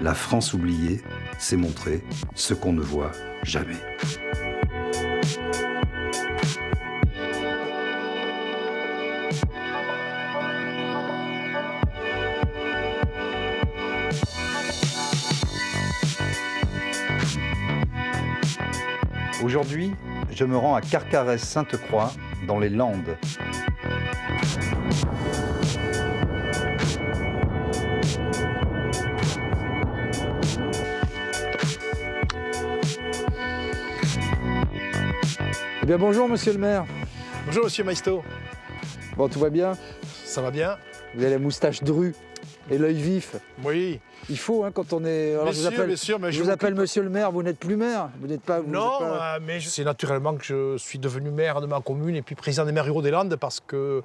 La France oubliée, c'est montrer ce qu'on ne voit jamais. Aujourd'hui, je me rends à Carcarès-Sainte-Croix, dans les Landes. Eh bien bonjour monsieur le maire. Bonjour monsieur Maisto. Bon tout va bien? Ça va bien Vous avez la moustache drue et l'œil vif. Oui. Il faut hein, quand on est. Alors, bien je vous sûr, appelle, bien sûr, mais je je vous appelle m'occupe- monsieur le maire, vous n'êtes plus maire. Vous n'êtes pas. vous Non, pas- euh, mais je- c'est naturellement que je suis devenu maire de ma commune et puis président des maires ruraux des Landes parce que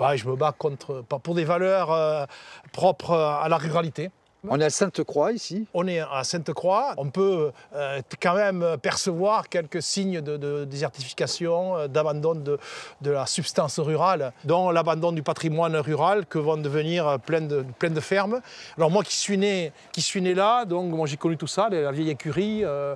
bah, je me bats contre, pour des valeurs euh, propres à la ruralité. On est à Sainte-Croix ici. On est à Sainte-Croix, on peut euh, quand même percevoir quelques signes de, de désertification, euh, d'abandon de, de la substance rurale, dont l'abandon du patrimoine rural que vont devenir plein de, plein de fermes. Alors moi qui suis né, qui suis né là, donc moi j'ai connu tout ça, la vieille écurie. euh,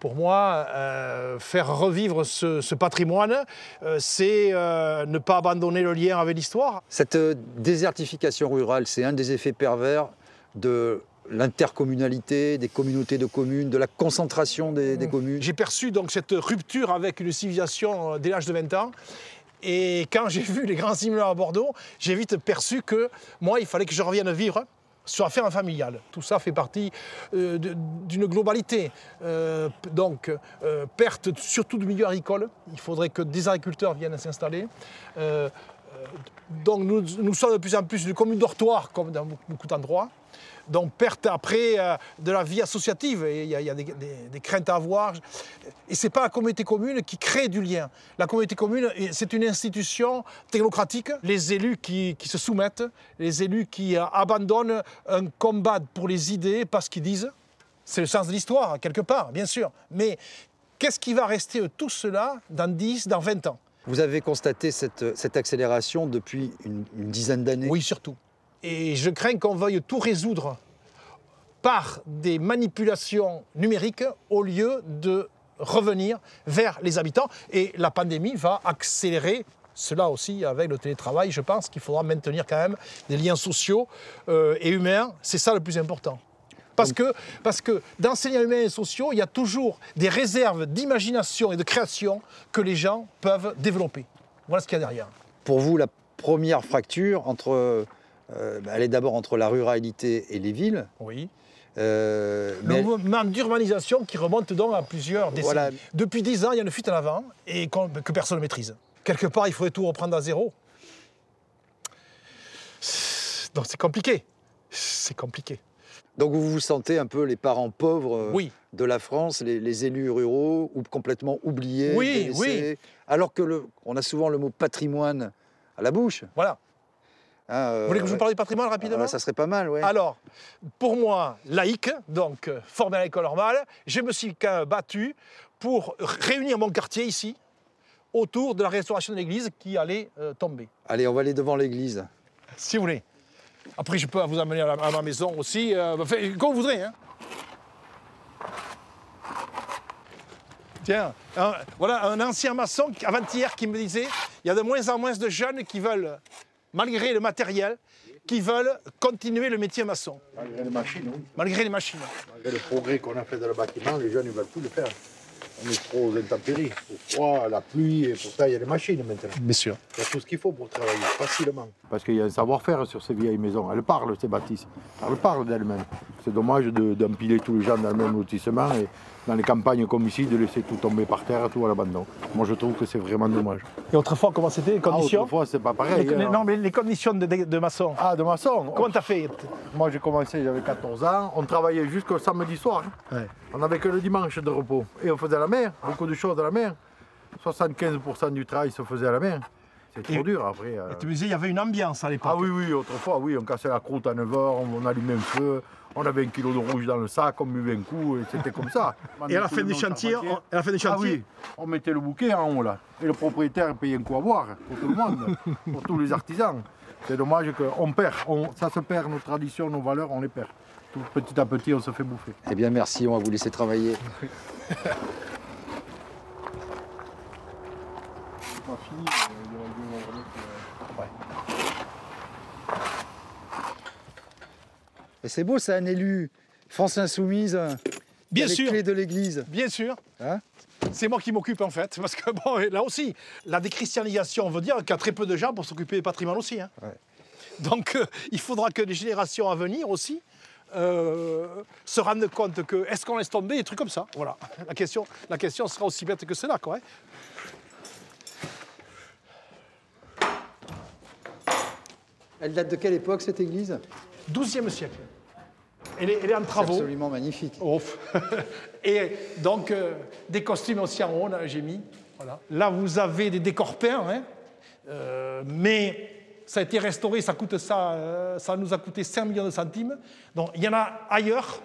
pour moi, euh, faire revivre ce, ce patrimoine, euh, c'est euh, ne pas abandonner le lien avec l'histoire. Cette désertification rurale, c'est un des effets pervers de l'intercommunalité, des communautés de communes, de la concentration des, des communes. J'ai perçu donc cette rupture avec une civilisation euh, dès l'âge de 20 ans. Et quand j'ai vu les grands immeubles à Bordeaux, j'ai vite perçu que moi, il fallait que je revienne vivre sur la ferme familiale. Tout ça fait partie euh, d'une globalité. Euh, donc, euh, perte surtout du milieu agricole. Il faudrait que des agriculteurs viennent s'installer. Donc, nous, nous sommes de plus en plus une commune dortoir, comme dans beaucoup d'endroits. Donc, perte après euh, de la vie associative. Il y a, il y a des, des- des craintes à avoir. Et ce n'est pas la communauté commune qui crée du lien. La communauté commune, c'est une institution technocratique. Les élus qui, qui se soumettent, les élus qui euh, abandonnent un combat pour les idées parce qu'ils disent. C'est le sens de l'histoire, quelque part, bien sûr. Mais qu'est-ce qui va rester de tout cela dans 10, dans 20 ans? Vous avez constaté cette, cette accélération depuis une, une dizaine d'années? Oui, surtout. Et je crains qu'on veuille tout résoudre par des manipulations numériques au lieu de revenir vers les habitants. Et la pandémie va accélérer cela aussi avec le télétravail. Je pense qu'il faudra maintenir quand même des liens sociaux euh, et humains. C'est ça le plus important. Parce que, parce que dans ces liens humains et sociaux, il y a toujours des réserves d'imagination et de création que les gens peuvent développer. Voilà ce qu'il y a derrière. Pour vous, la première fracture entre, euh, bah, elle est d'abord entre la ruralité et les villes. Oui. Euh, Le mouvement d'urbanisation qui remonte donc à plusieurs décennies. Voilà. Depuis dix ans, il y a une fuite en avant et que personne ne maîtrise. Quelque part, il faudrait tout reprendre à zéro. Donc c'est compliqué. C'est compliqué. Donc vous vous sentez un peu les parents pauvres euh, Oui. de la France, les, les élus ruraux, ou complètement oubliés, Oui, délaissés, alors que le, on a souvent le mot patrimoine à la bouche. Voilà. Hein, euh, Vous voulez que je vous parle du patrimoine rapidement Ça serait pas mal, oui. Alors, pour moi, laïque, donc euh, formé à l'école normale, je me suis quand battu pour réunir mon quartier ici autour de la restauration de l'église qui allait euh, tomber. Allez, on va aller devant l'église. Si vous voulez. Après, je peux vous amener à, la- à ma maison aussi, euh, enfin, comme vous voudrez. hein. Tiens, un- voilà un ancien maçon avant-hier qui me disait il y a de moins en moins de jeunes qui veulent, malgré le matériel, qui veulent continuer le métier maçon, Malgré les machines, oui. malgré les machines. Malgré le progrès qu'on a fait dans le bâtiment, les jeunes ils veulent tout le faire. On est trop aux intempéries. Au froid, la pluie, et pourtant il y a des machines maintenant. Bien sûr. Il y a tout ce qu'il faut pour travailler facilement. Parce qu'il y a un savoir-faire sur ces vieilles maisons. Elles parlent, ces bâtisses. Elles parlent d'elles-mêmes. C'est dommage de- d'empiler tous les gens dans le même lotissement et dans les campagnes comme ici, de laisser tout tomber par terre, tout à l'abandon. Moi, je trouve que c'est vraiment dommage. Et autrefois, comment c'était les Ah, conditions autrefois, c'est pas Les- pareil. les- hein. Non, mais les conditions de, de- de maçon. Ah, de maçon Comment t'as fait Moi, j'ai commencé, j'avais 14 ans. On travaillait jusqu'au samedi soir. Ouais. On n'avait que le dimanche de repos. Et on faisait la mer, beaucoup de choses à la mer. 75% du travail se faisait à la mer. C'est trop Et- dur après. euh. Tu me disais, il y avait une ambiance à l'époque. Ah oui, oui, autrefois, oui, on cassait la croûte à 9h, on, on allumait un feu, on avait un kilo de rouge dans le sac, on buvait un coup, et c'était comme ça. Et à la fin du chantier, on, à la fin du Ah oui, on mettait le bouquet en haut là. Et le propriétaire payait un coup à boire pour tout le monde, pour tous les artisans. C'est dommage qu'on perd, on- ça se perd, nos traditions, nos valeurs, on les perd. Tout petit à petit, on se fait bouffer. Eh bien, merci, on va vous laisser travailler. Et c'est beau, c'est un élu France Insoumise. euh, Bien sûr. Les clés de l'église. bien sûr. Hein c'est moi qui m'occupe en fait, parce que bon, là aussi, la déchristianisation veut dire qu'il y a très peu de gens pour s'occuper des patrimoines aussi. hein. Ouais. Donc euh, il faudra que les générations à venir aussi euh, se rendent compte que est-ce qu'on laisse tomber des trucs comme ça? Voilà. La question, la question sera aussi bête que cela, quoi. hein. Elle date de quelle époque cette église? 12e siècle. Elle est, elle est en C'est travaux. absolument magnifique. Ouf. Et donc, euh, des costumes aussi en haut, j'ai mis. Voilà. Là, vous avez des décors peints, hein. Euh, mais ça a été restauré, ça, coûte ça, euh, ça nous a coûté 5 millions de centimes. Donc, il y en a ailleurs,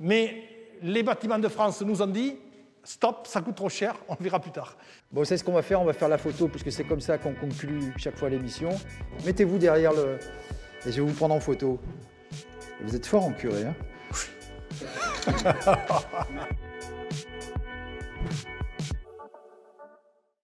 mais les bâtiments de France nous ont dit stop, ça coûte trop cher, on verra plus tard. Bon, c'est ce qu'on va faire, on va faire la photo, puisque c'est comme ça qu'on conclut chaque fois l'émission. Mettez-vous derrière le... Et je vais vous prendre en photo. Vous êtes fort en curé, hein